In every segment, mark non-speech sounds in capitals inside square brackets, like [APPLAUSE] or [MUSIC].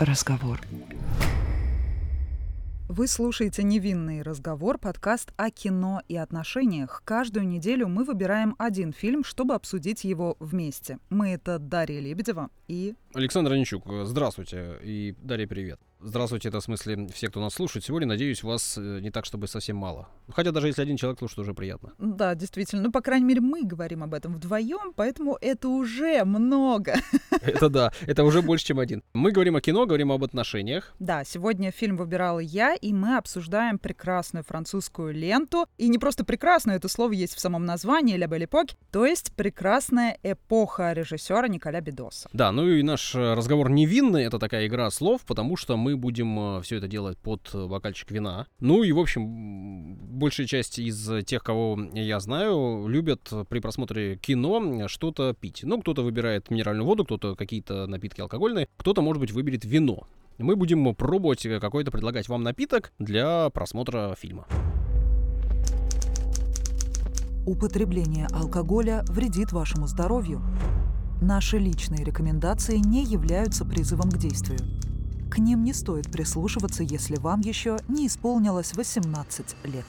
разговор. Вы слушаете «Невинный разговор» — подкаст о кино и отношениях. Каждую неделю мы выбираем один фильм, чтобы обсудить его вместе. Мы — это Дарья Лебедева и... Александр Аничук, здравствуйте. И Дарья, привет. Здравствуйте, это в смысле все, кто нас слушает сегодня. Надеюсь, вас э, не так, чтобы совсем мало. Хотя даже если один человек слушает, уже приятно. Да, действительно. Ну, по крайней мере, мы говорим об этом вдвоем, поэтому это уже много. [LAUGHS] Это да, это уже больше, чем один. Мы говорим о кино, говорим об отношениях. Да, сегодня фильм выбирала я, и мы обсуждаем прекрасную французскую ленту. И не просто прекрасную, это слово есть в самом названии «Ля Бель Эпок», то есть прекрасная эпоха режиссера Николя Бедоса. Да, ну и наш э, разговор невинный, это такая игра слов, потому что мы будем э, все это делать под бокальчик вина. Ну и, в общем, большая часть из тех, кого я знаю, любят при просмотре кино что-то пить. Ну, кто-то выбирает минеральную воду, кто-то какие-то напитки алкогольные, кто-то, может быть, выберет вино. Мы будем пробовать какой-то предлагать вам напиток для просмотра фильма. Употребление алкоголя вредит вашему здоровью. Наши личные рекомендации не являются призывом к действию. К ним не стоит прислушиваться, если вам еще не исполнилось 18 лет.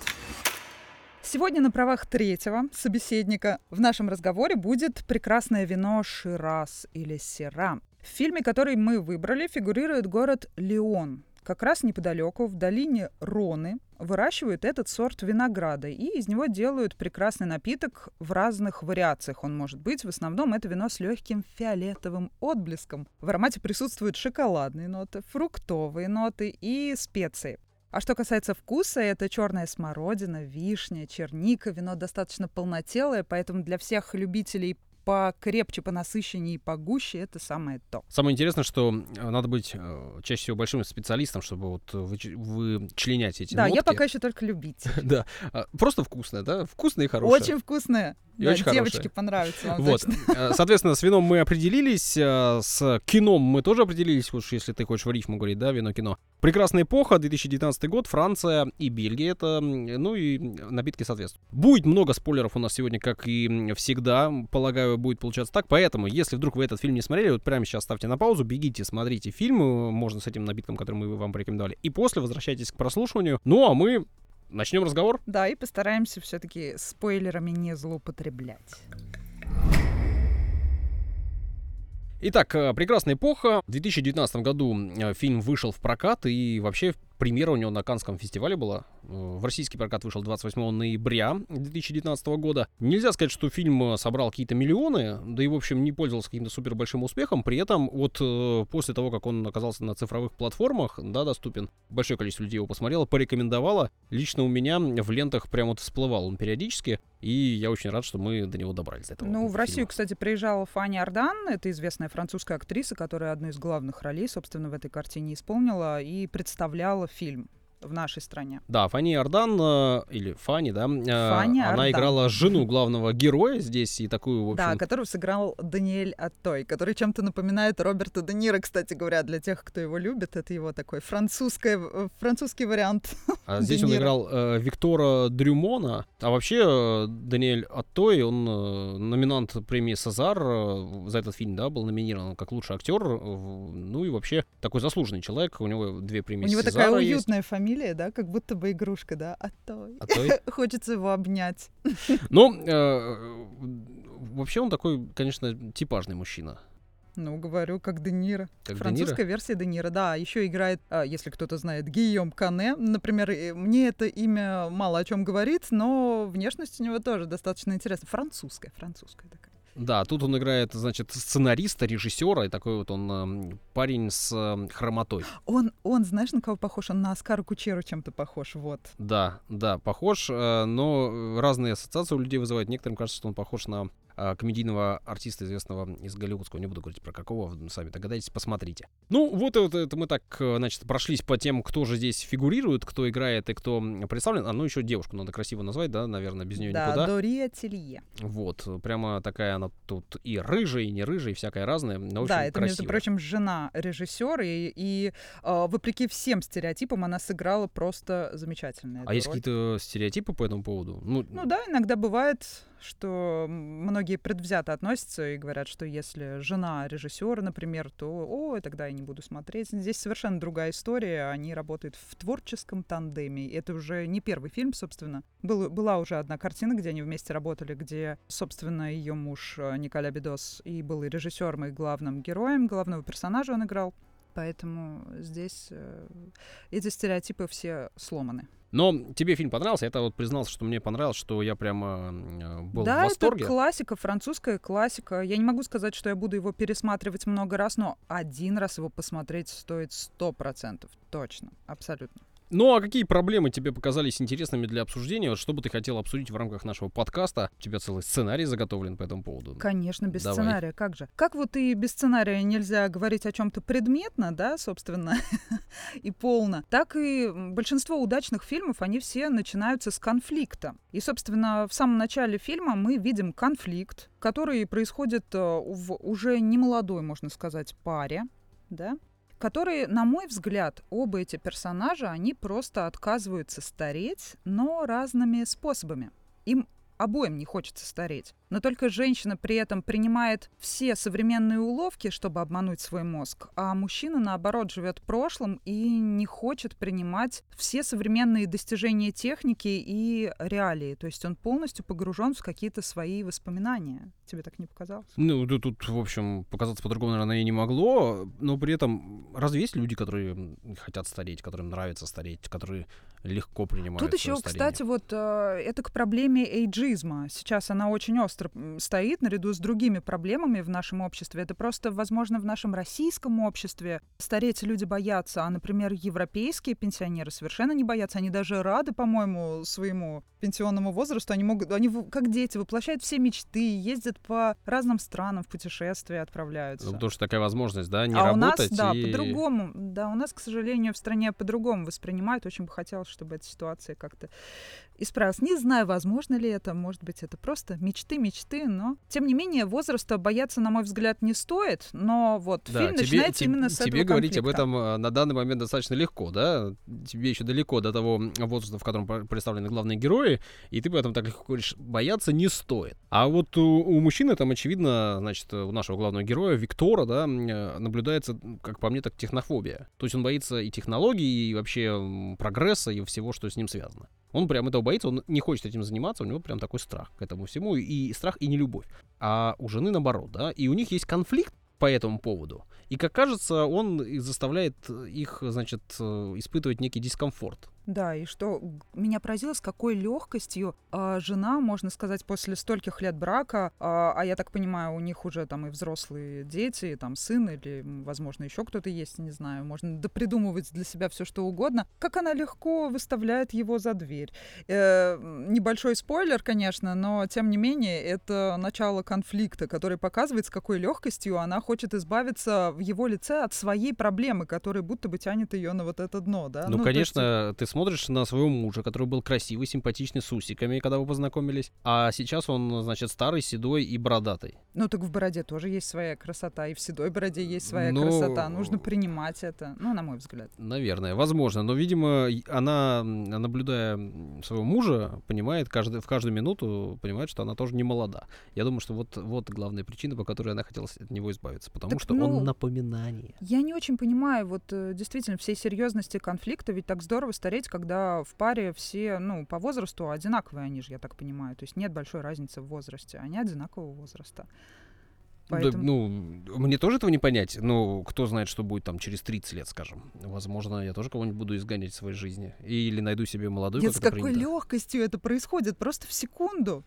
Сегодня на правах третьего собеседника в нашем разговоре будет прекрасное вино Шираз или Сера. В фильме, который мы выбрали, фигурирует город Леон, как раз неподалеку, в долине Роны, выращивают этот сорт винограда, и из него делают прекрасный напиток в разных вариациях. Он может быть, в основном это вино с легким фиолетовым отблеском. В аромате присутствуют шоколадные ноты, фруктовые ноты и специи. А что касается вкуса, это черная смородина, вишня, черника. Вино достаточно полнотелое, поэтому для всех любителей покрепче, понасыщеннее и погуще, это самое то. Самое интересное, что э, надо быть э, чаще всего большим специалистом, чтобы вот вы, вы членять эти Да, нотки. я пока еще только любитель. [LAUGHS] Да, а, просто вкусное, да? Вкусное и хорошее. Очень вкусное. И Да, очень девочки понравится вам Вот, точно. Э, соответственно, с вином мы определились, э, с кином мы тоже определились, уж если ты хочешь в рифму говорить, да, вино-кино. Прекрасная эпоха, 2019 год, Франция и Бельгия, это, ну и напитки соответствуют. Будет много спойлеров у нас сегодня, как и всегда, полагаю, будет получаться так, поэтому, если вдруг вы этот фильм не смотрели, вот прямо сейчас ставьте на паузу, бегите, смотрите фильм, можно с этим напитком, который мы вам порекомендовали, и после возвращайтесь к прослушиванию. Ну, а мы начнем разговор. Да, и постараемся все-таки спойлерами не злоупотреблять. Итак, э, прекрасная эпоха. В 2019 году э, фильм вышел в прокат, и вообще премьера у него на Канском фестивале была. Э, В российский прокат вышел 28 ноября 2019 года. Нельзя сказать, что фильм э, собрал какие-то миллионы, да и, в общем, не пользовался каким-то супер большим успехом. При этом, вот э, после того, как он оказался на цифровых платформах, да, доступен, большое количество людей его посмотрело, порекомендовало. Лично у меня в лентах прям вот всплывал он периодически, и я очень рад, что мы до него добрались. До этого Ну, в фильма. Россию, кстати, приезжала Фанни Ардан, это известная французская актриса, которая одну из главных ролей, собственно, в этой картине исполнила и представляла фильм в нашей стране. Да, Фанни Ардан, э, или Фанни, да, э, Фанни она Ардан. играла жену главного героя здесь, и такую, в общем... Да, которую сыграл Даниэль Аттой, который чем-то напоминает Роберта Де Ниро, кстати говоря, для тех, кто его любит. Это его такой французское, э, французский вариант. [LAUGHS] а здесь Де он играл э, Виктора Дрюмона, а вообще э, Даниэль Аттой, он э, номинант премии Сазар э, за этот фильм, да, был номинирован как лучший актер, э, ну и вообще такой заслуженный человек, у него две премии У него Сезара такая есть. уютная фамилия, да, как будто бы игрушка, да, Аттой. Аттой. [LAUGHS] Хочется его обнять. [LAUGHS] Ну, э, вообще он такой, конечно, типажный мужчина. Ну, говорю, как Де Ниро. Как Де Французская версия Де Ниро, да. Еще играет, а, если кто-то знает, Гийом Кане. Например, мне это имя мало о чем говорит, но внешность у него тоже достаточно интересная. Французская, французская такая. Да, тут он играет, значит, сценариста, режиссера, и такой вот он эм, парень с эм, хромотой. Он, он, знаешь, на кого похож? Он на Оскара Кучеру чем-то похож, вот. Да, да, похож, э, но разные ассоциации у людей вызывает. Некоторым кажется, что он похож на э, комедийного артиста, известного из голливудского. Не буду говорить про какого, вы сами догадаетесь, посмотрите. Ну, вот это, это мы так, э, значит, прошлись по тем, кто же здесь фигурирует, кто играет и кто представлен. А ну еще девушку надо красиво назвать, да, наверное, без нее да, никуда. Дория Телье. Вот, прямо такая она тут и рыжая, и не рыжая, и всякая разная. но, в Да, общем, это, между красивая. прочим, жена режиссера, и, и э, вопреки всем стереотипам она сыграла просто замечательно. А есть какие-то стереотипы по этому поводу? Ну, Ну да, иногда бывает, что многие предвзято относятся и говорят, что если жена режиссера, например, то о, тогда я не буду смотреть. Здесь совершенно другая история. Они работают в творческом тандеме. Это уже не первый фильм, собственно. Был, была уже одна картина, где они вместе работали, где, собственно, ее муж э, Николя Бедос и был и режиссером, и главным героем, главного персонажа он играл. Поэтому здесь э, эти стереотипы все сломаны. Но тебе фильм понравился? Я вот признался, что мне понравилось, что я прямо э, был да, в восторге. это классика, французская классика. Я не могу сказать, что я буду его пересматривать много раз, но один раз его посмотреть стоит сто процентов. Точно, абсолютно. Ну а какие проблемы тебе показались интересными для обсуждения? Вот что бы ты хотел обсудить в рамках нашего подкаста? У тебя целый сценарий заготовлен по этому поводу. Конечно, без Давай. сценария, как же? Как вот и без сценария нельзя говорить о чем-то предметно, да, собственно, [LAUGHS] и полно, так и большинство удачных фильмов, они все начинаются с конфликта. И, собственно, в самом начале фильма мы видим конфликт, который происходит э, в уже немолодой, можно сказать, паре, да, которые, на мой взгляд, оба эти персонажа, они просто отказываются стареть, но разными способами. Им обоим не хочется стареть. Но только женщина при этом принимает все современные уловки, чтобы обмануть свой мозг, а мужчина, наоборот, живет прошлым и не хочет принимать все современные достижения техники и реалии. То есть он полностью погружен в какие-то свои воспоминания. Тебе так не показалось? Ну, тут, тут в общем, показаться по-другому, наверное, и не могло. Но при этом разве есть люди, которые хотят стареть, которым нравится стареть, которые легко принимают Тут еще, старение? кстати, вот э, это к проблеме эйджизма. Сейчас она очень остро стоит наряду с другими проблемами в нашем обществе. Это просто, возможно, в нашем российском обществе стареть люди боятся, а, например, европейские пенсионеры совершенно не боятся. Они даже рады, по-моему, своему пенсионному возрасту. Они могут, они как дети воплощают все мечты, ездят по разным странам в путешествия, отправляются. Ну, потому что такая возможность, да, не а работать. у нас, да, и... по-другому. Да, у нас, к сожалению, в стране по-другому воспринимают. Очень бы хотелось, чтобы эта ситуация как-то исправилась. Не знаю, возможно ли это, может быть, это просто мечты, мечты, но тем не менее возраста бояться, на мой взгляд, не стоит. Но вот да, фильм тебе, начинается тебе, именно с тебе этого Тебе говорить об этом э, на данный момент достаточно легко, да? Тебе еще далеко до того возраста, в котором представлены главные герои, и ты поэтому так легко говоришь, бояться не стоит. А вот у, у мужчины там, очевидно, значит, у нашего главного героя, Виктора, да, э, наблюдается, как по мне, так технофобия. То есть он боится и технологий, и вообще прогресса, и всего, что с ним связано. Он прям этого боится, он не хочет этим заниматься, у него прям такой страх к этому всему, и страх, и не любовь. А у жены наоборот, да, и у них есть конфликт по этому поводу. И, как кажется, он заставляет их, значит, э, испытывать некий дискомфорт. Да, и что меня поразило, с какой легкостью э, жена, можно сказать, после стольких лет брака, э, а я так понимаю, у них уже там и взрослые дети, и там сын или, возможно, еще кто-то есть, не знаю, можно допридумывать для себя все что угодно, как она легко выставляет его за дверь. Э, небольшой спойлер, конечно, но тем не менее это начало конфликта, который показывает, с какой легкостью она хочет избавиться в его лице от своей проблемы, которая будто бы тянет ее на вот это дно, да? Ну, ну конечно, ты смотришь на своего мужа, который был красивый, симпатичный, с усиками, когда вы познакомились, а сейчас он, значит, старый, седой и бородатый. Ну так в бороде тоже есть своя красота, и в седой бороде есть своя ну, красота. Нужно принимать это, ну, на мой взгляд. Наверное, возможно. Но, видимо, она, наблюдая своего мужа, понимает каждый, в каждую минуту, понимает, что она тоже не молода. Я думаю, что вот, вот главная причина, по которой она хотела от него избавиться. Потому так, что ну, он напоминание. Я не очень понимаю, вот э, действительно, всей серьезности конфликта, ведь так здорово стареть смотреть, когда в паре все, ну, по возрасту одинаковые они же, я так понимаю. То есть нет большой разницы в возрасте. Они одинакового возраста. Поэтому... Да, ну, мне тоже этого не понять. Но кто знает, что будет там через 30 лет, скажем. Возможно, я тоже кого-нибудь буду изгонять в своей жизни. Или найду себе молодую, Нет, с какой легкостью это происходит? Просто в секунду.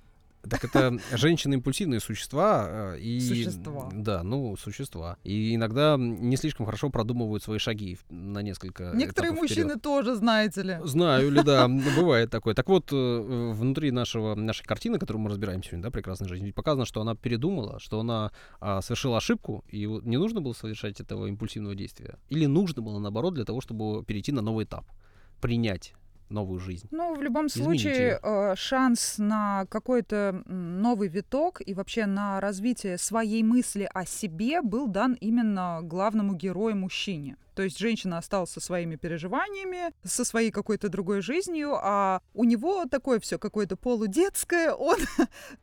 Так это женщины импульсивные существа. Э, и, существа. Да, ну, существа. И иногда не слишком хорошо продумывают свои шаги на несколько Некоторые мужчины вперед. тоже, знаете ли. Знаю ли, да, [LAUGHS] бывает такое. Так вот, э, внутри нашего, нашей картины, которую мы разбираем сегодня, да, «Прекрасная жизнь», показано, что она передумала, что она а, совершила ошибку, и не нужно было совершать этого импульсивного действия. Или нужно было, наоборот, для того, чтобы перейти на новый этап принять новую жизнь. Ну, в любом случае, э, шанс на какой-то новый виток и вообще на развитие своей мысли о себе был дан именно главному герою мужчине. То есть женщина осталась со своими переживаниями, со своей какой-то другой жизнью, а у него такое все какое-то полудетское. Он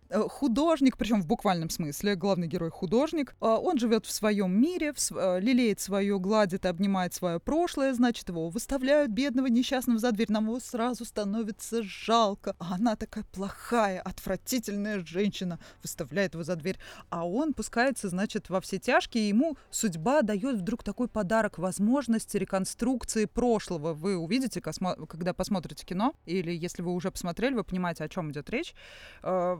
[LAUGHS] художник, причем в буквальном смысле, главный герой художник. А он живет в своем мире, э, лелеет свое, гладит, обнимает свое прошлое, значит, его выставляют бедного несчастного за дверь. Нам его сразу становится жалко. А она такая плохая, отвратительная женщина, выставляет его за дверь. А он пускается, значит, во все тяжкие, и ему судьба дает вдруг такой подарок, возможность реконструкции прошлого. Вы увидите, когда посмотрите кино, или если вы уже посмотрели, вы понимаете, о чем идет речь. Э,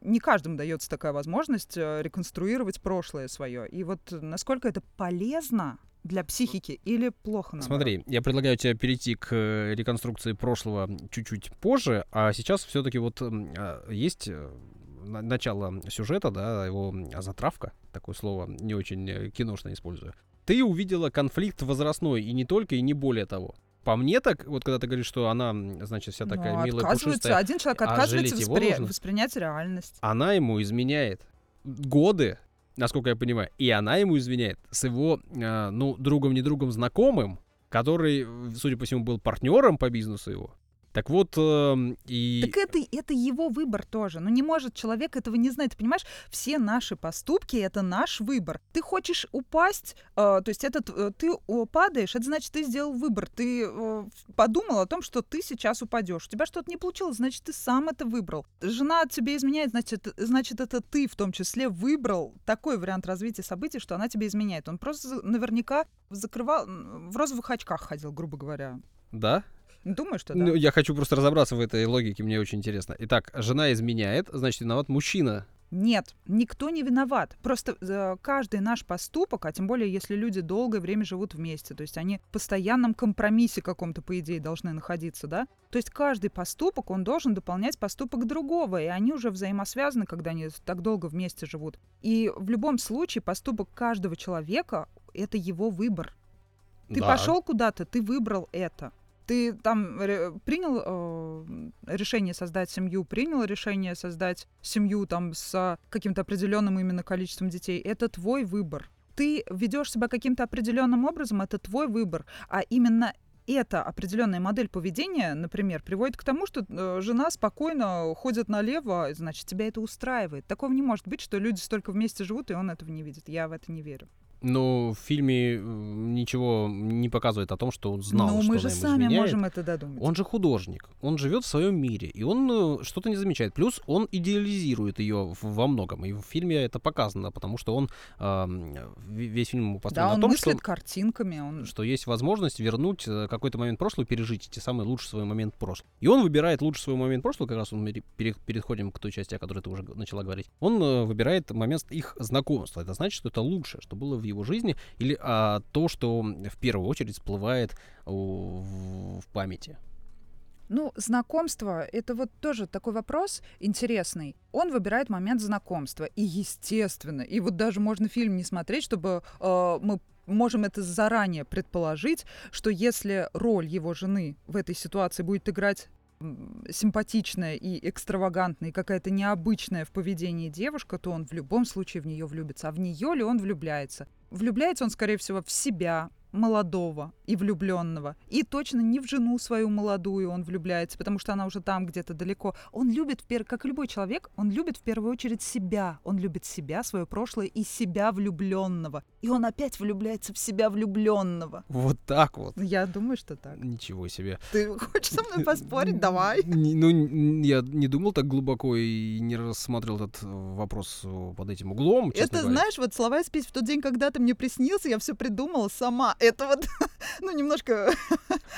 не каждому дается такая возможность э, реконструировать прошлое свое. И вот насколько это полезно для психики или плохо? Наоборот? Смотри, я предлагаю тебе перейти к э, реконструкции прошлого чуть-чуть позже, а сейчас все-таки вот а, есть начало сюжета, да, его затравка, такое слово не очень киношно использую. Ты увидела конфликт возрастной, и не только, и не более того. По мне так, вот когда ты говоришь, что она, значит, вся такая ну, милая, пушистая. Один человек а отказывается а воспри... воспринять реальность. Она ему изменяет годы, насколько я понимаю, и она ему изменяет с его, э, ну, другом, не другом, знакомым, который, судя по всему, был партнером по бизнесу его. Так вот, э, и... Так это, это его выбор тоже. Но не может человек этого не знать. Ты понимаешь, все наши поступки — это наш выбор. Ты хочешь упасть, э, то есть этот, э, ты падаешь, это значит, ты сделал выбор. Ты э, подумал о том, что ты сейчас упадешь. У тебя что-то не получилось, значит, ты сам это выбрал. Жена тебе изменяет, значит, значит, это ты в том числе выбрал такой вариант развития событий, что она тебе изменяет. Он просто наверняка закрывал, в розовых очках ходил, грубо говоря. Да? Думаю, что да. Ну, я хочу просто разобраться в этой логике, мне очень интересно. Итак, жена изменяет, значит, виноват мужчина. Нет, никто не виноват. Просто э, каждый наш поступок, а тем более, если люди долгое время живут вместе, то есть они в постоянном компромиссе каком-то, по идее, должны находиться, да? То есть каждый поступок, он должен дополнять поступок другого, и они уже взаимосвязаны, когда они так долго вместе живут. И в любом случае поступок каждого человека — это его выбор. Ты да. пошел куда-то, ты выбрал это ты там принял э, решение создать семью, принял решение создать семью там с каким-то определенным именно количеством детей, это твой выбор. Ты ведешь себя каким-то определенным образом, это твой выбор, а именно эта определенная модель поведения, например, приводит к тому, что э, жена спокойно ходит налево, значит, тебя это устраивает. Такого не может быть, что люди столько вместе живут, и он этого не видит. Я в это не верю. Но в фильме ничего не показывает о том, что он знал, Но что мы же сами изменяет. можем это додумать. Он же художник, он живет в своем мире, и он э, что-то не замечает. Плюс он идеализирует ее во многом, и в фильме это показано, потому что он э, весь фильм построен да, на том, что картинками, он... что есть возможность вернуть э, какой-то момент прошлого, пережить эти самые лучший свой момент прошлого. И он выбирает лучший свой момент прошлого, как раз мы переходим к той части, о которой ты уже начала говорить. Он э, выбирает момент их знакомства. Это значит, что это лучшее, что было в его жизни, или а, то, что в первую очередь всплывает в памяти? Ну, знакомство — это вот тоже такой вопрос интересный. Он выбирает момент знакомства. И естественно, и вот даже можно фильм не смотреть, чтобы э, мы можем это заранее предположить, что если роль его жены в этой ситуации будет играть симпатичная и экстравагантная, и какая-то необычная в поведении девушка, то он в любом случае в нее влюбится. А в нее ли он влюбляется? Влюбляется он, скорее всего, в себя, молодого и влюбленного. И точно не в жену свою молодую он влюбляется, потому что она уже там где-то далеко. Он любит, как любой человек, он любит в первую очередь себя. Он любит себя, свое прошлое и себя влюбленного. И он опять влюбляется в себя влюбленного. Вот так вот. Я думаю, что так. Ничего себе. Ты хочешь со мной поспорить? Давай. Ну, я не думал так глубоко и не рассматривал этот вопрос под этим углом. Это, знаешь, вот слова спеть в тот день, когда ты мне приснился, я все придумала сама это вот, [LAUGHS] ну, немножко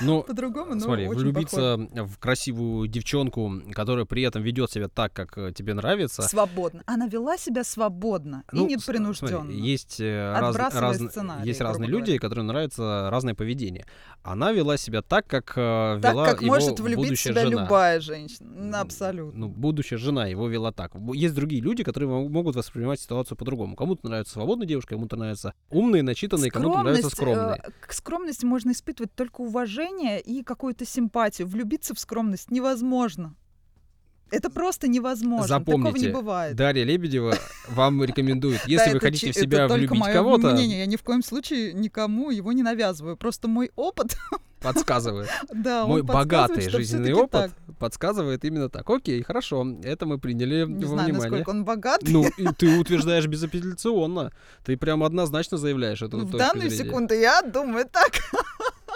ну, [LAUGHS] по-другому, но смотри, очень влюбиться похоже. в красивую девчонку, которая при этом ведет себя так, как э, тебе нравится. Свободно. Она вела себя свободно ну, и непринужденно. Смотри, есть э, раз, раз, есть разные люди, говоря. которым нравится разное поведение. Она вела себя так, как э, так, вела как его может влюбить себя жена. любая женщина. Абсолютно. Ну, будущая жена его вела так. Есть другие люди, которые могут воспринимать ситуацию по-другому. Кому-то нравится свободная девушка, кому-то нравится умные, начитанные, кому-то нравится скромные скромные. К скромности можно испытывать только уважение и какую-то симпатию. Влюбиться в скромность невозможно. Это просто невозможно. Запомните, Такого не бывает. Дарья Лебедева вам рекомендует, [LAUGHS] если вы хотите в себя влюбить кого-то, мнение. Я ни в коем случае никому его не навязываю. Просто мой опыт, [LAUGHS] подсказывает. да, Мой богатый жизненный опыт подсказывает именно так. Окей, хорошо, это мы приняли Не во знаю, внимание. насколько он богатый. Ну, и ты [LAUGHS] утверждаешь безапелляционно. Ты прям однозначно заявляешь эту в данную секунду я думаю так.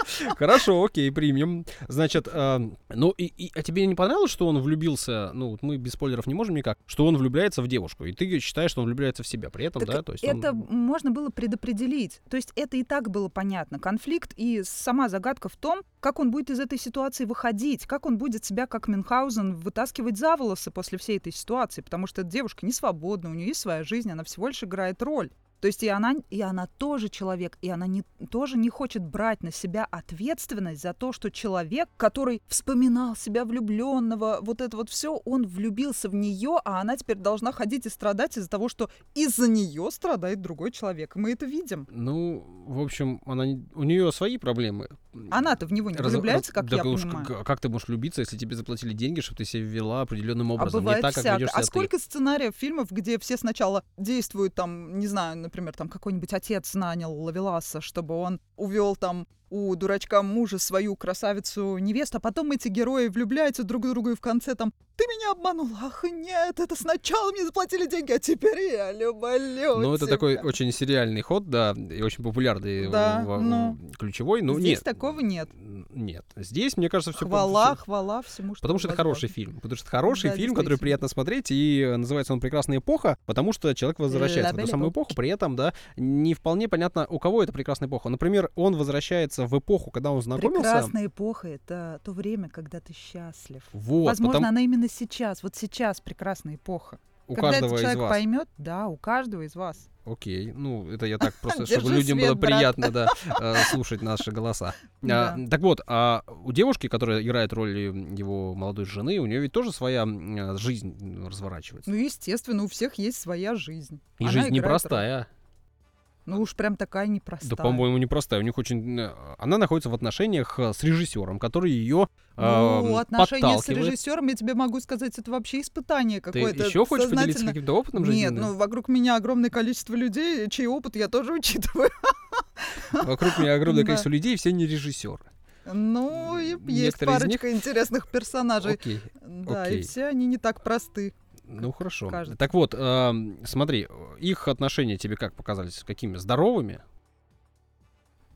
[LAUGHS] Хорошо, окей, примем. Значит, а, ну, и, и- а тебе не понравилось, что он влюбился, ну, вот мы без спойлеров не можем никак, что он влюбляется в девушку, и ты считаешь, что он влюбляется в себя при этом, Так да? То есть он- это можно было предопределить. То есть это и так было понятно. Конфликт и сама загадка в том, как он будет из этой ситуации выходить, как он будет себя, как Мюнхгаузен, вытаскивать за волосы после всей этой ситуации, потому что эта девушка не свободна, у нее есть своя жизнь, она всего лишь играет роль. То есть и она, и она тоже человек, и она не, тоже не хочет брать на себя ответственность за то, что человек, который вспоминал себя влюбленного, вот это вот все, он влюбился в нее, а она теперь должна ходить и страдать из-за того, что из-за нее страдает другой человек. Мы это видим. Ну, в общем, она, у нее свои проблемы. Она-то в него не Раз- влюбляется, как так я уж понимаю. Как, как ты можешь влюбиться, если тебе заплатили деньги, чтобы ты себя вела определенным А образом, бывает не так, как ведешь А себя ты? сколько сценариев фильмов, где все сначала действуют там, не знаю, например, там какой-нибудь отец нанял Лавеласа, чтобы он увел там у дурачка мужа свою красавицу невесту, а потом эти герои влюбляются друг в друга и в конце там «Ты меня обманул! Ах, нет, это сначала мне заплатили деньги, а теперь я люблю Ну, это тебя». такой очень сериальный ход, да, и очень популярный, Да, в- в- ну. ключевой. Ну, Здесь нет. такого нет. Нет. Здесь, мне кажется, все Хвала, хвала всему, что Потому что это хороший фильм. Потому что это хороший Да, фильм, который приятно смотреть, и э, называется он «Прекрасная эпоха», потому что человек возвращается в эту самую эпоху, при этом, да, не вполне понятно, у кого это прекрасная эпоха. Например, он возвращается в эпоху, когда он знакомился. Прекрасная эпоха — это то время, когда ты счастлив. Вот, Возможно, потом она именно сейчас, вот сейчас прекрасная эпоха. у Когда каждого этот из человек вас. поймет, да, у каждого из вас. Окей, ну это я так [LAUGHS] просто, чтобы людям было свет, брат. приятно, да, [LAUGHS] э, слушать наши голоса. А, Да. Так вот, а у девушки, которая играет роль его молодой жены, у нее ведь тоже своя м, жизнь разворачивается. Ну, естественно, у всех есть своя жизнь. И Она жизнь непростая. роль. Ну уж прям такая непростая. Да, по-моему, непростая. У них очень... э, Она находится в отношениях э, с режиссером, который ее Ну, отношения с режиссером, я тебе могу сказать, это вообще испытание Ты какое-то. еще хочешь поделиться каким-то опытом Нет, жизненным? ну вокруг меня огромное количество людей, чей опыт я тоже [LAUGHS] учитываю. Вокруг меня огромное [LAUGHS] количество людей, все не режиссеры. Ну, есть Некоторые парочка интересных персонажей. Окей. Да, окей. и все они не так просты. Ну хорошо. кажется. Так вот, эм, смотри, их отношения тебе как показались? Какими? Здоровыми?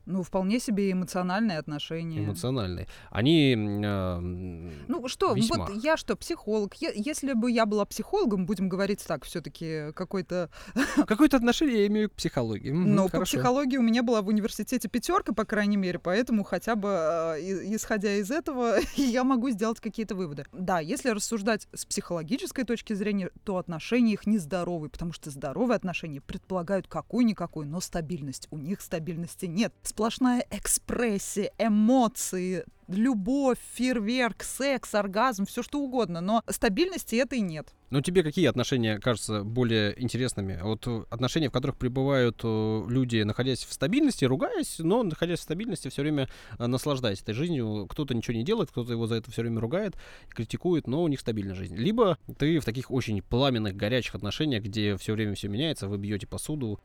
Ну, вполне себе эмоциональные отношения. Эмоциональные. Они... эм, Ну что, весьма. вот я что, психолог? Я- если бы я была психологом, будем говорить так, все-таки какой-то... [LAUGHS] Какое-то отношение я имею к психологии. Но по хорошо. психологии у меня была в университете пятерка, по крайней мере, поэтому хотя бы э, и- исходя из этого [LAUGHS] я могу сделать какие-то выводы. Да, если рассуждать с психологической точки зрения, то отношения их нездоровые, потому что здоровые отношения предполагают какую-никакую, но стабильность. У них стабильности нет. Сплошная экспрессия, эмоции, любовь, фейерверк, секс, оргазм, все что угодно, но стабильности этой нет. Ну, тебе какие отношения кажутся более интересными? Вот э, отношения, в которых пребывают э, люди, находясь в стабильности, ругаясь, но находясь в стабильности, все время э, наслаждаясь этой жизнью. Кто-то ничего не делает, кто-то его за это все время ругает, критикует, но у них стабильная жизнь. Либо ты в таких очень пламенных, горячих отношениях, где все время все меняется, вы бьете посуду,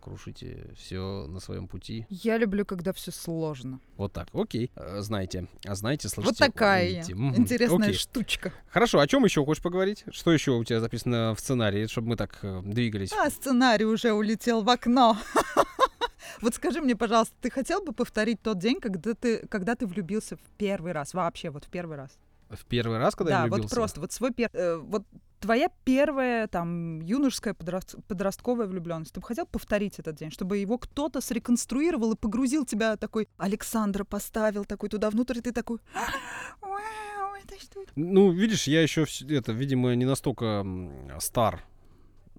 крушите все на своем пути. Я люблю, когда все сложно. Вот так. Окей. Э, Знаете, а знаете, слышите. вот такая видите. Интересная Окей. штучка. Хорошо, о чем еще хочешь поговорить? Что еще у тебя записано в сценарии, чтобы мы так э, двигались? А сценарий уже улетел в окно. [LAUGHS] Вот скажи мне, пожалуйста, ты хотел бы повторить тот день, когда ты, когда ты влюбился в первый раз? Вообще, вот в первый раз. В первый раз, когда да, я влюбился? вот просто, вот свой первый... вот твоя первая, там, юношеская, подраст- подростковая влюбленность. Ты бы хотел повторить этот день, чтобы его кто-то среконструировал и погрузил тебя такой... Александра поставил такой туда внутрь, и ты такой... Вау, это что? Ну, видишь, я еще, это, видимо, не настолько стар,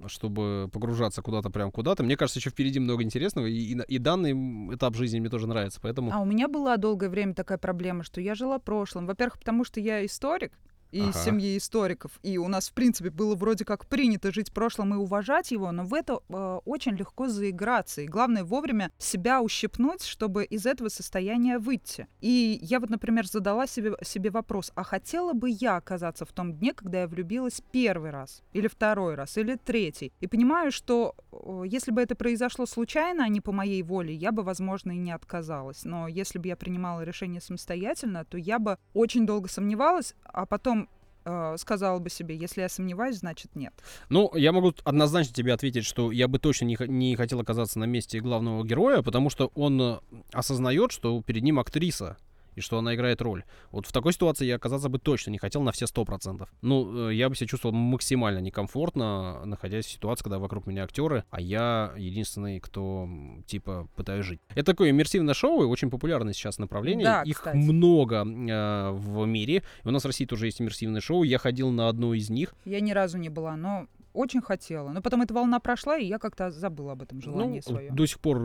чтобы погружаться куда-то прям куда-то. Мне кажется, еще впереди много интересного, и, и, и данный этап жизни мне тоже нравится, поэтому... А у меня была долгое время такая проблема, что я жила прошлым. Во-первых, потому что я историк, из Ага. семьи историков. И у нас, в принципе, было вроде как принято жить в прошлом и уважать его, но в это э, очень легко заиграться. И главное вовремя себя ущипнуть, чтобы из этого состояния выйти. И я вот, например, задала себе, себе вопрос, а хотела бы я оказаться в том дне, когда я влюбилась первый раз, или второй раз, или третий? И понимаю, что э, если бы это произошло случайно, а не по моей воле, я бы, возможно, и не отказалась. Но если бы я принимала решение самостоятельно, то я бы очень долго сомневалась, а потом э, сказала бы себе, если я сомневаюсь, значит нет. Ну, я могу однозначно тебе ответить, что я бы точно не, не хотел оказаться на месте главного героя, потому что он э, осознает, что перед ним актриса. И что она играет роль. Вот в такой ситуации я оказаться бы точно не хотел на все сто процентов. Ну, э, я бы себя чувствовал максимально некомфортно, находясь в ситуации, когда вокруг меня актеры, а я единственный, кто, типа, пытаюсь жить. Это такое иммерсивное шоу, и очень популярное сейчас направление. Да, Их кстати. много э, в мире. И у нас в России тоже есть иммерсивное шоу. Я ходил на одно из них. Я ни разу не была, но очень хотела. Но потом эта волна прошла, и я как-то забыла об этом желании ну, своем. До сих пор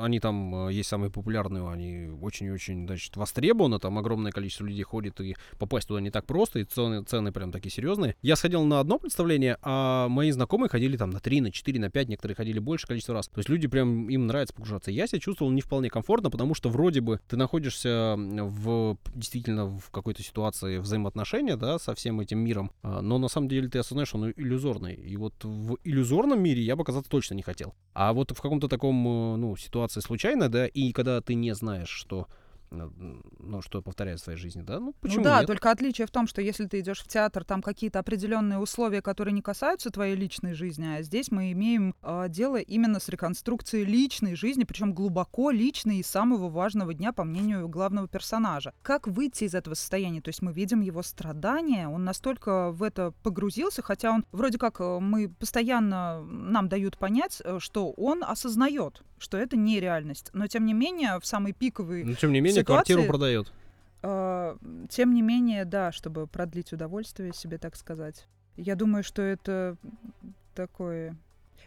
они там э, есть самые популярные, они очень-очень, значит, востребованы, там огромное количество людей ходит, и попасть туда не так просто, и цены, цены прям такие серьезные. Я сходил на одно представление, а мои знакомые ходили там на 3, на 4, на 5, некоторые ходили больше количество раз. То есть люди прям, им нравится погружаться. Я себя чувствовал не вполне комфортно, потому что вроде бы ты находишься в, действительно в какой-то ситуации взаимоотношения, да, со всем этим миром, а, но на самом деле ты осознаешь, что он иллюзорный. И вот в иллюзорном мире я бы оказаться точно не хотел. А вот в каком-то таком, э, ну, ситуации случайно, да, и когда ты не знаешь, что ну, что повторяет в своей жизни, да? Ну, почему ну да, нет? только отличие в том, что если ты идешь в театр, там какие-то определенные условия, которые не касаются твоей личной жизни, а здесь мы имеем а, дело именно с реконструкцией личной жизни, причем глубоко личной и самого важного дня, по мнению главного персонажа. Как выйти из этого состояния? То есть мы видим его страдания, он настолько в это погрузился, хотя он вроде как э, мы постоянно нам дают понять, э, что он осознает, что это не реальность, но тем не менее в самый пиковый Но, тем не менее, ситуации- квартиру продает. а, Тем не менее, да, чтобы продлить удовольствие себе, так сказать. Я думаю, что это такое...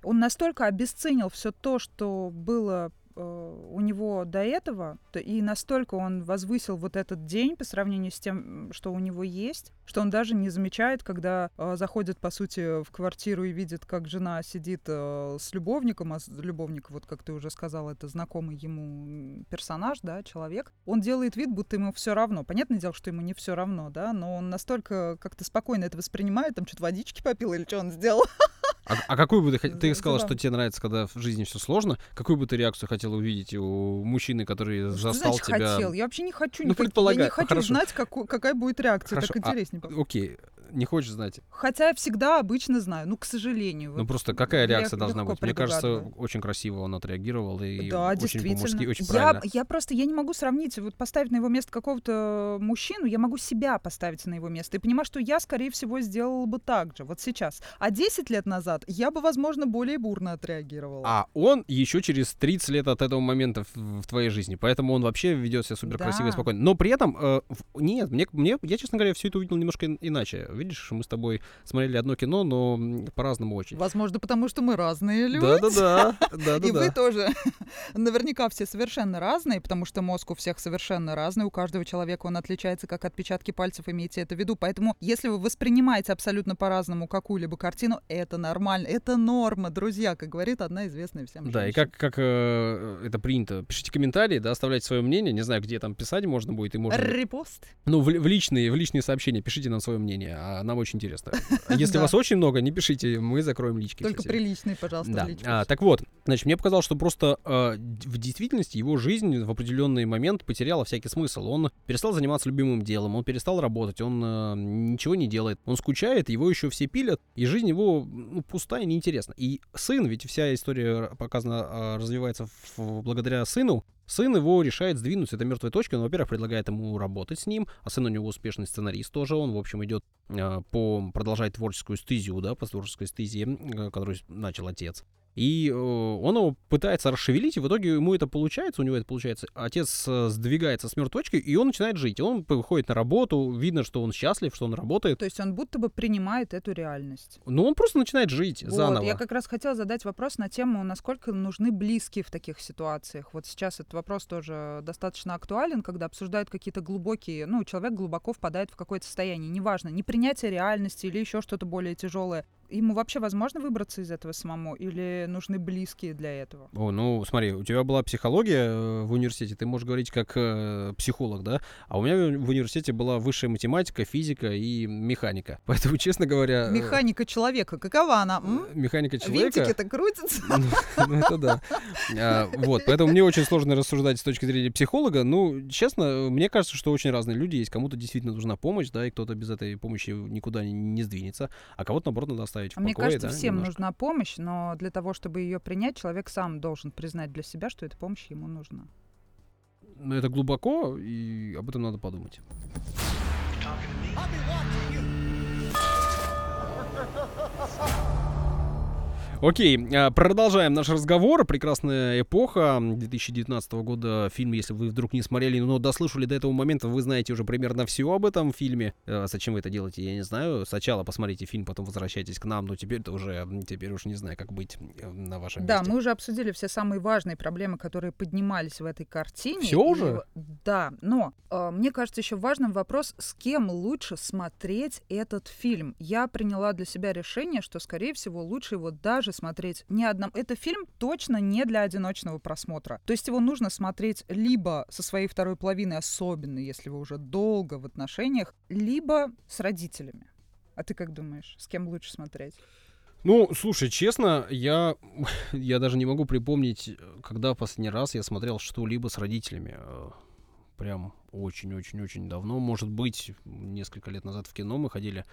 Он настолько обесценил все то, что было э, у него до этого, то- и настолько он возвысил вот этот день по сравнению с тем, что у него есть, что он даже не замечает, когда э, заходит, по сути, в квартиру и видит, как жена сидит э, с любовником, а любовник, вот как ты уже сказал, это знакомый ему персонаж, да, человек. Он делает вид, будто ему все равно. Понятное дело, что ему не все равно, да, но он настолько как-то спокойно это воспринимает, там что-то водички попил или что он сделал. [LAUGHS] А, а какую бы ты Ты сказала, что тебе нравится, когда в жизни все сложно. Какую бы ты реакцию хотела увидеть у мужчины, который Что застал значит тебя... хотел? Я вообще не хочу Ну, никак- Я не хочу Хорошо. знать, каку- какая будет реакция. Хорошо, Так а- интереснее. было. Окей, не хочешь знать. Хотя я всегда обычно знаю. Ну, к сожалению. Ну вот просто какая реакция должна быть? Мне кажется, очень красиво он отреагировал и Да, очень по-мужски, очень я, правильно. я просто я не могу сравнить, вот поставить на его место какого-то мужчину, я могу себя поставить на его место и понимаю, что я, скорее всего, сделала бы так же, вот сейчас. А 10 лет назад я бы, возможно, более бурно отреагировала. А он еще через 30 лет от этого момента в, в твоей жизни. Поэтому он вообще ведет себя супер красиво и Да. спокойно. Но при этом, э, нет, мне, мне, я, честно говоря, все это увидел немножко ин- иначе. Видишь, мы с тобой смотрели одно кино, но по-разному очень. Возможно, потому что мы разные люди. Да-да-да. [LAUGHS] И вы тоже. [LAUGHS] Наверняка все совершенно разные, потому что мозг у всех совершенно разный. У каждого человека он отличается как отпечатки пальцев, имейте это в виду. Поэтому, если вы воспринимаете абсолютно по-разному какую-либо картину, это нормально, это норма, друзья, как говорит одна известная всем Да, и как, как э, это принято, пишите комментарии, да, оставляйте свое мнение, не знаю, где там писать можно будет, и можно... Репост. Ну, в, в личные, в личные сообщения пишите нам свое мнение, а нам очень интересно. А [LAUGHS] Если вас очень много, не пишите, мы закроем лички. Только все. приличный, пожалуйста, Да. А, так вот, значит, мне показалось, что просто д- в действительности его жизнь в определенный момент потеряла всякий смысл. Он перестал заниматься любимым делом, он перестал работать, он э, ничего не делает, он скучает, его еще все пилят, и жизнь его ну, пустая, неинтересна. И сын, ведь вся история показана, развивается в- благодаря сыну. Сын его решает сдвинуть с этой мертвой точки. Он, во-первых, предлагает ему работать с ним, а сын у него успешный сценарист тоже. Он, в общем, идет э, по продолжать творческую стезию, да, по творческой стезии, э, которую начал отец. И э, он его пытается расшевелить, и в итоге ему это получается, у него это получается. Отец э, сдвигается с мертвой точки, и он начинает жить. Он выходит на работу, видно, что он счастлив, что он работает. То есть он будто бы принимает эту реальность. Но он просто начинает жить Вот, заново. я как раз хотела задать вопрос на тему, насколько нужны близкие в таких ситуациях. Вот сейчас этот вопрос тоже достаточно актуален, когда обсуждают какие-то глубокие, ну, человек глубоко впадает в какое-то состояние, неважно, непринятие реальности или еще что-то более тяжелое. Ему вообще возможно выбраться из этого самому или нужны близкие для этого? О, ну смотри, у тебя была психология э, в университете, ты можешь говорить как э, психолог, да? А у меня в университете была высшая математика, физика и механика. [LAUGHS] Поэтому, честно говоря... э, Механика человека, какова она? м? э, Механика человека... Винтики-то крутятся? [LAUGHS] Ну, ну, это да. А, Вот, поэтому мне очень сложно рассуждать с точки зрения психолога. Ну, честно, мне кажется, что очень разные люди есть. Кому-то действительно нужна помощь, да, и кто-то без этой помощи никуда не сдвинется, а кого-то, наоборот, надо оставить в А Мне покое, кажется, да, всем немножко. нужна помощь, но для того, чтобы ее принять, человек сам должен признать для себя, что эта помощь ему нужна. Но это глубоко, и об этом надо подумать. Окей, а, продолжаем наш разговор. Прекрасная эпоха 2019 года. Фильм, если вы вдруг не смотрели, но дослушали до этого момента, вы знаете уже примерно все об этом фильме. Э, Зачем вы это делаете, я не знаю. Сначала посмотрите фильм, потом возвращайтесь к нам. Но теперь-то уже, теперь уж не знаю, как быть э, на вашем Да, месте. мы уже обсудили все самые важные проблемы, которые поднимались в этой картине. Всё И уже? в- Да, но э, мне кажется еще важным вопрос, с кем лучше смотреть этот фильм. Я приняла для себя решение, что, скорее всего, лучше его даже смотреть не одном. Это фильм точно не для одиночного просмотра. То есть его нужно смотреть либо со своей второй половиной, особенно если вы уже долго в отношениях, либо с родителями. А ты как думаешь, с кем лучше смотреть? Ну, слушай, честно, я, [LAUGHS] я даже не могу припомнить, когда в последний раз я смотрел что-либо с родителями. Э, Прям очень-очень-очень давно. Может быть, несколько лет назад в кино мы ходили.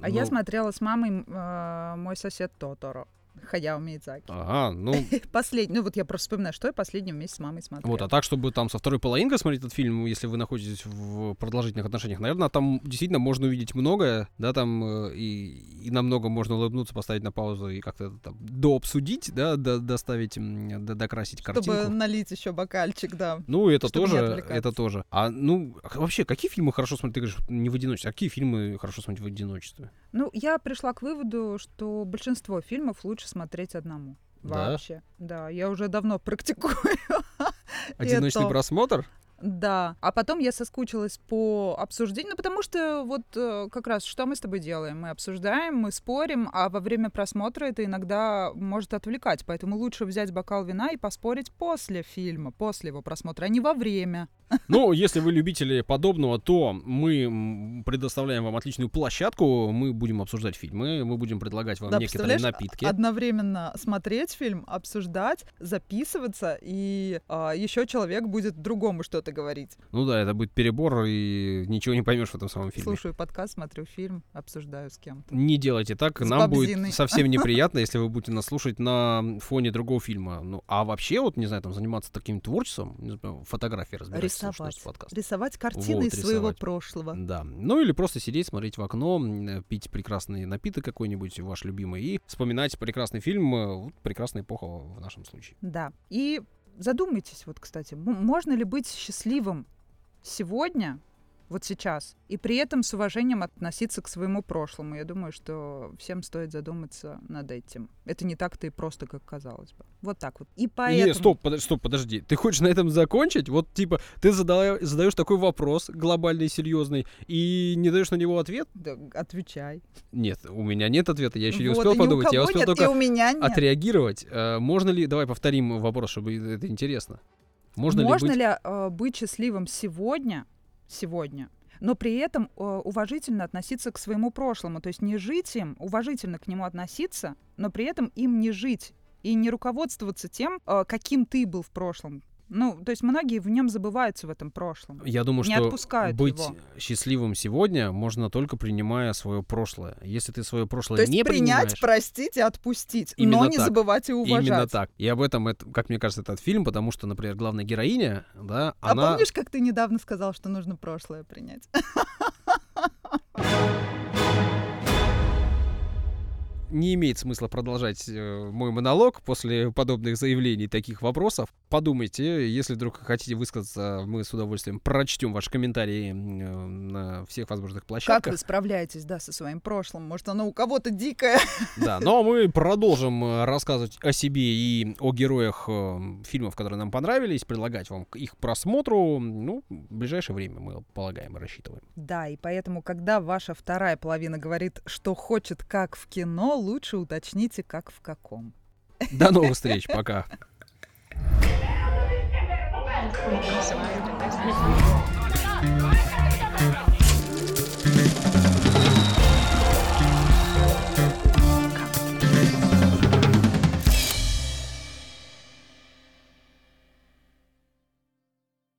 А я Ну, смотрела с мамой э, «Мой сосед Тоторо». Хаяо Миядзаки. Ага, ну, [LAUGHS] Последний, ну вот я просто вспоминаю, что я последний вместе с мамой смотрела. вот, а так, чтобы там со второй половинкой смотреть этот фильм, если вы находитесь в продолжительных отношениях, наверное, там действительно можно увидеть многое, да, там э, и, и намного можно улыбнуться, поставить на паузу и как-то там дообсудить, да, до- доставить, до- докрасить Чтобы картинку. налить еще бокальчик, да. Ну, это чтобы тоже, это тоже. А, ну, вообще, какие фильмы хорошо смотреть? Ты говоришь, не в одиночестве. А какие фильмы хорошо смотреть в одиночестве? Ну, я пришла к выводу, что большинство фильмов лучше смотреть одному. Да? Вообще. Да, я уже давно практикую. [LAUGHS] Одиночный Это- просмотр? Да. А потом я соскучилась по обсуждению, ну, потому что вот э, как раз что мы с тобой делаем? Мы обсуждаем, мы спорим, а во время просмотра это иногда может отвлекать. Поэтому лучше взять бокал вина и поспорить после фильма, после его просмотра, а не во время. Ну, если вы любители подобного, то мы предоставляем вам отличную площадку. Мы будем обсуждать фильмы, мы будем предлагать вам Да, некоторые напитки. Одновременно смотреть фильм, обсуждать, записываться, и еще человек будет другому что-то говорить. Ну да, это будет перебор, и ничего не поймешь в этом самом фильме. Слушаю подкаст, смотрю фильм, обсуждаю с кем-то. Не делайте так, С нам Бабзиной. будет совсем [LAUGHS] неприятно, если вы будете нас слушать на фоне другого фильма. Ну, а вообще, вот, не знаю, там заниматься таким творчеством, фотографии разбираться, слушать Рисовать. Рисовать картины Вот, из своего рисовать. прошлого. Да. Ну или просто сидеть, смотреть в окно, пить прекрасный напиток какой-нибудь, ваш любимый, и вспоминать прекрасный фильм, э, вот прекрасная эпоха в нашем случае. Да. И задумайтесь, вот, кстати, можно ли быть счастливым сегодня, вот сейчас, и при этом с уважением относиться к своему прошлому. Я думаю, что всем стоит задуматься над этим. Это не так-то и просто, как казалось бы. Вот так вот. И поэтому... Не, стоп, подожди, стоп, подожди. Ты хочешь на этом закончить? Вот, типа, ты задала- задаешь такой вопрос глобальный, серьезный, и не даешь на него ответ? Да, отвечай. Нет, у меня нет ответа, я еще не Вот, успел подумать. Я успел нет, только у меня нет. отреагировать. Э, Можно ли, давай повторим вопрос, чтобы это интересно. Можно, Можно ли быть... ли э, быть счастливым сегодня, сегодня, но при этом э, уважительно относиться к своему прошлому, то есть не жить им, уважительно к нему относиться, но при этом им не жить и не руководствоваться тем, э, каким ты был в прошлом. Ну, то есть многие в нем забываются в этом прошлом. Я думаю, не что отпускают быть его. счастливым сегодня можно только принимая свое прошлое. Если ты свое прошлое То есть не принять, принимаешь, простить и отпустить, но не так. забывать и уважать. именно так. И об этом, это, как мне кажется, этот фильм, потому что, например, главная героиня, да, А она... помнишь, как ты недавно сказал, что нужно прошлое принять? [LAUGHS] не имеет смысла продолжать э, мой монолог после подобных заявлений, таких вопросов. Подумайте, если вдруг хотите высказаться, мы с удовольствием прочтем ваши комментарии э, на всех возможных площадках. Как вы справляетесь, да, со своим прошлым? Может, оно у кого-то дикое? [LAUGHS] Да, но мы продолжим э, рассказывать о себе и о героях фильмов, которые нам понравились, предлагать вам их просмотру, ну, в ближайшее время, мы полагаем и рассчитываем. Да, и поэтому, когда ваша вторая половина говорит, что хочет как в кино, лучше уточните, как в каком. До новых встреч, пока.